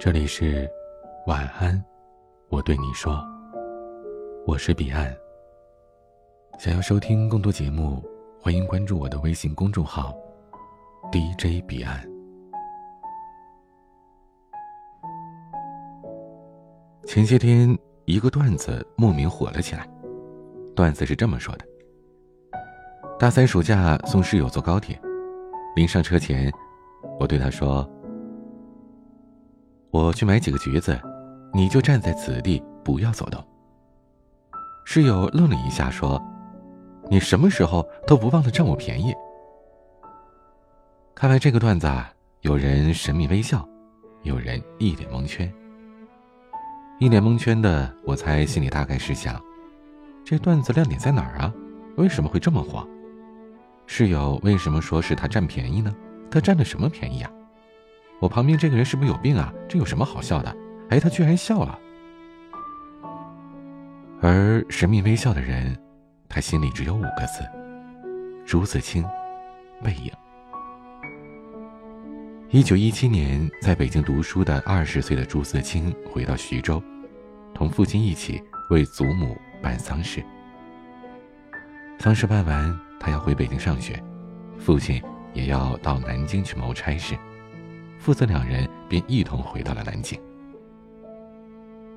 这里是晚安，我对你说，我是彼岸。想要收听更多节目，欢迎关注我的微信公众号 DJ 彼岸。前些天，一个段子莫名火了起来。段子是这么说的：大三暑假送室友坐高铁，临上车前，我对他说。我去买几个橘子，你就站在此地，不要走动。室友愣了一下，说：“你什么时候都不忘了占我便宜。”看完这个段子啊，有人神秘微笑，有人一脸蒙圈。一脸蒙圈的，我猜心里大概是想：这段子亮点在哪儿啊？为什么会这么火？室友为什么说是他占便宜呢？他占了什么便宜啊？我旁边这个人是不是有病啊？这有什么好笑的？哎，他居然笑了。而神秘微笑的人，他心里只有五个字：朱自清，背影。一九一七年，在北京读书的二十岁的朱自清回到徐州，同父亲一起为祖母办丧事。丧事办完，他要回北京上学，父亲也要到南京去谋差事。父子两人便一同回到了南京。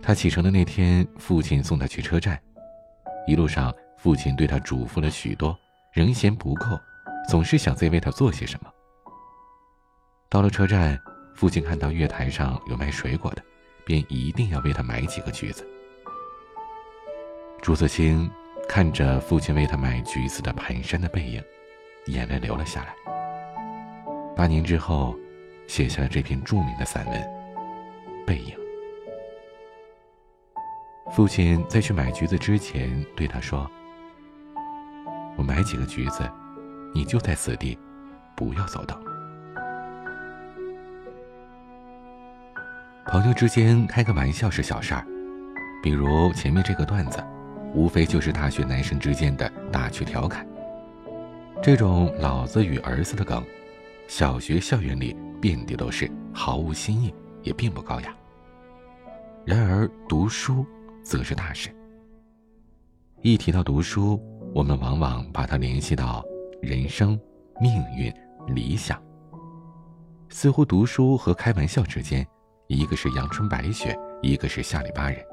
他启程的那天，父亲送他去车站，一路上，父亲对他嘱咐了许多，仍嫌不够，总是想再为他做些什么。到了车站，父亲看到月台上有卖水果的，便一定要为他买几个橘子。朱自清看着父亲为他买橘子的蹒跚的背影，眼泪流了下来。八年之后。写下了这篇著名的散文《背影》。父亲在去买橘子之前对他说：“我买几个橘子，你就在此地，不要走动。”朋友之间开个玩笑是小事儿，比如前面这个段子，无非就是大学男生之间的打趣调侃。这种老子与儿子的梗，小学校园里。遍地都是，毫无新意，也并不高雅。然而读书则是大事。一提到读书，我们往往把它联系到人生、命运、理想。似乎读书和开玩笑之间，一个是阳春白雪，一个是下里巴人。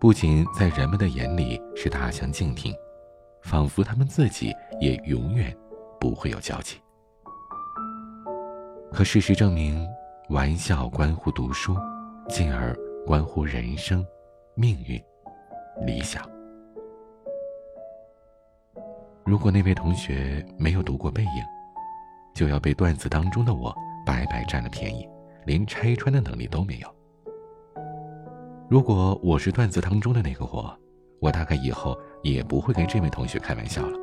不仅在人们的眼里是大相径庭，仿佛他们自己也永远不会有交集。可事实证明，玩笑关乎读书，进而关乎人生、命运、理想。如果那位同学没有读过《背影》，就要被段子当中的我白白占了便宜，连拆穿的能力都没有。如果我是段子当中的那个我，我大概以后也不会跟这位同学开玩笑了。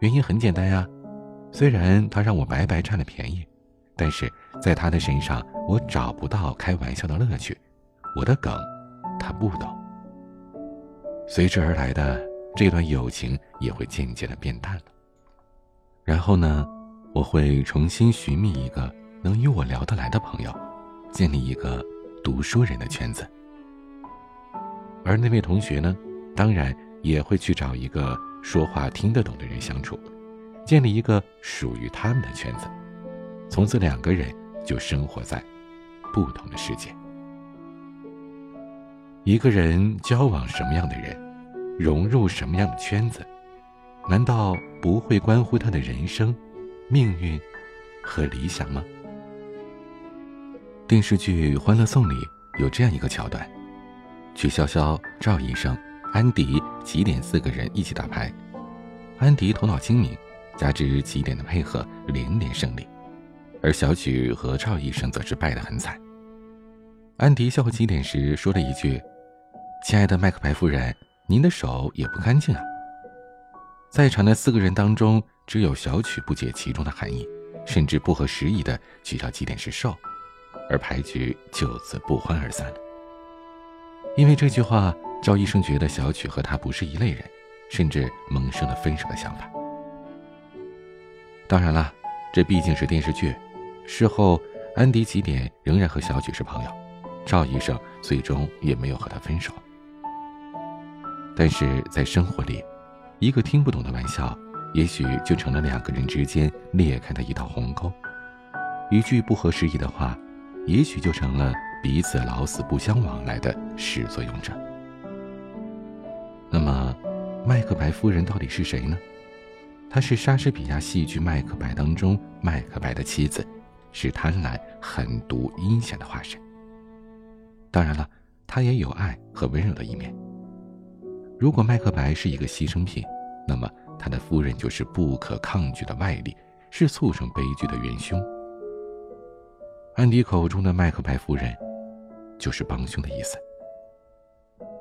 原因很简单呀，虽然他让我白白占了便宜。但是在他的身上，我找不到开玩笑的乐趣，我的梗，他不懂。随之而来的这段友情也会渐渐的变淡了。然后呢，我会重新寻觅一个能与我聊得来的朋友，建立一个读书人的圈子。而那位同学呢，当然也会去找一个说话听得懂的人相处，建立一个属于他们的圈子。从此，两个人就生活在不同的世界。一个人交往什么样的人，融入什么样的圈子，难道不会关乎他的人生、命运和理想吗？电视剧《欢乐颂》里有这样一个桥段：曲筱绡、赵医生、安迪、几点四个人一起打牌，安迪头脑精明，加之几点的配合，连连胜利。而小曲和赵医生则是败得很惨。安迪笑话几点时说了一句：“亲爱的麦克白夫人，您的手也不干净啊。”在场的四个人当中，只有小曲不解其中的含义，甚至不合时宜的取笑几点是瘦，而牌局就此不欢而散了。因为这句话，赵医生觉得小曲和他不是一类人，甚至萌生了分手的想法。当然了，这毕竟是电视剧。事后，安迪几点仍然和小曲是朋友，赵医生最终也没有和他分手。但是在生活里，一个听不懂的玩笑，也许就成了两个人之间裂开的一道鸿沟；一句不合时宜的话，也许就成了彼此老死不相往来的始作俑者。那么，麦克白夫人到底是谁呢？她是莎士比亚戏剧《麦克白》当中麦克白的妻子，是贪婪、狠毒、阴险的化身。当然了，他也有爱和温柔的一面。如果麦克白是一个牺牲品，那么他的夫人就是不可抗拒的外力，是促成悲剧的元凶。安迪口中的麦克白夫人，就是帮凶的意思。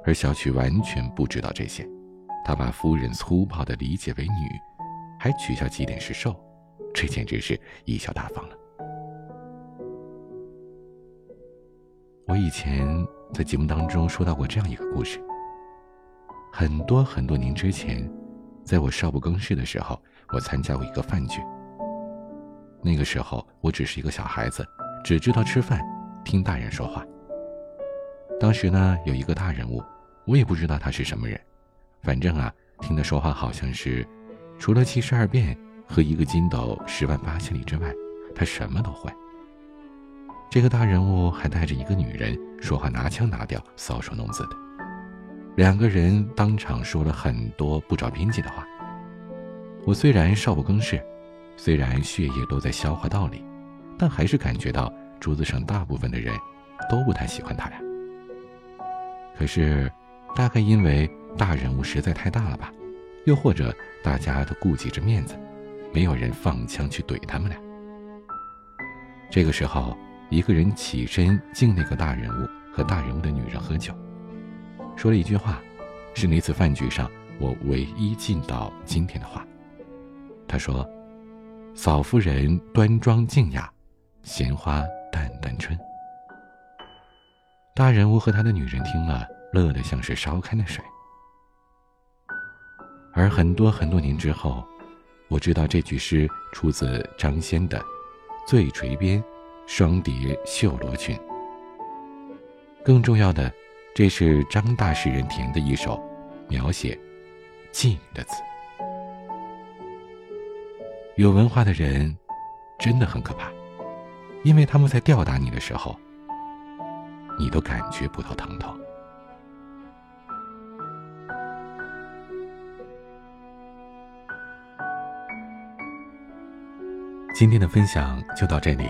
而小曲完全不知道这些，他把夫人粗暴的理解为女，还取笑几点是受，这简直是贻笑大方了。我以前在节目当中说到过这样一个故事。很多很多年之前，在我少不更事的时候，我参加过一个饭局。那个时候我只是一个小孩子，只知道吃饭，听大人说话。当时呢，有一个大人物，我也不知道他是什么人，反正啊，听他说话好像是，除了七十二变和一个筋斗十万八千里之外，他什么都会。这个大人物还带着一个女人，说话拿腔拿调，搔首弄姿的。两个人当场说了很多不着边际的话。我虽然少不更事，虽然血液都在消化道里，但还是感觉到桌子上大部分的人都不太喜欢他俩。可是，大概因为大人物实在太大了吧，又或者大家都顾及着面子，没有人放枪去怼他们俩。这个时候，一个人起身敬那个大人物和大人物的女人喝酒。说了一句话，是那次饭局上我唯一记到今天的话。他说：“嫂夫人端庄静雅，闲花淡淡春。”大人物和他的女人听了，乐得像是烧开的水。而很多很多年之后，我知道这句诗出自张先的《醉垂边双蝶绣罗裙》。更重要的。这是张大诗人填的一首描写妓女的词。有文化的人真的很可怕，因为他们在吊打你的时候，你都感觉不到疼痛。今天的分享就到这里。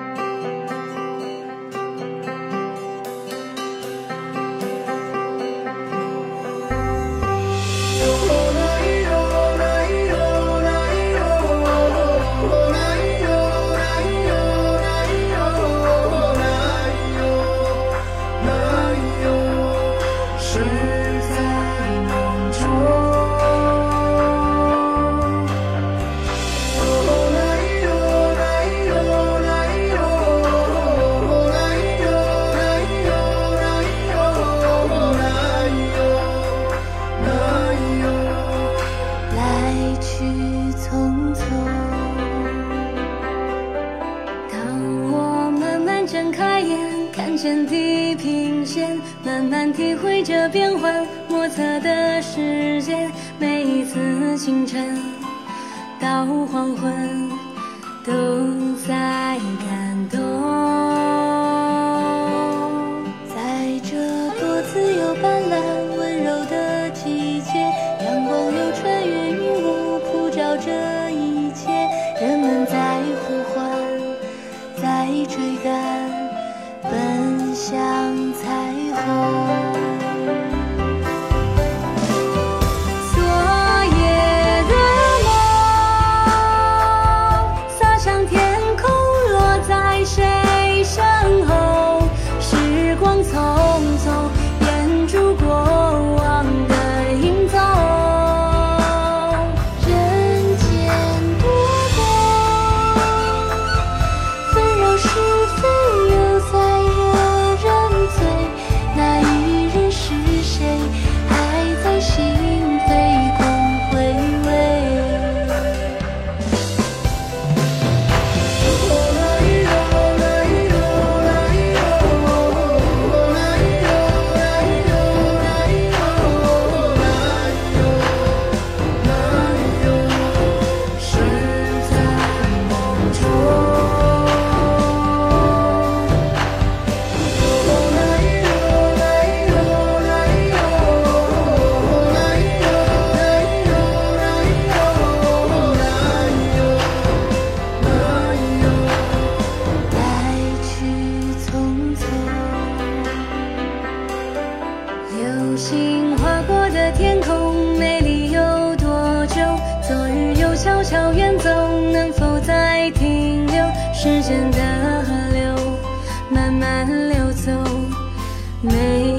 黄昏，谁？走，没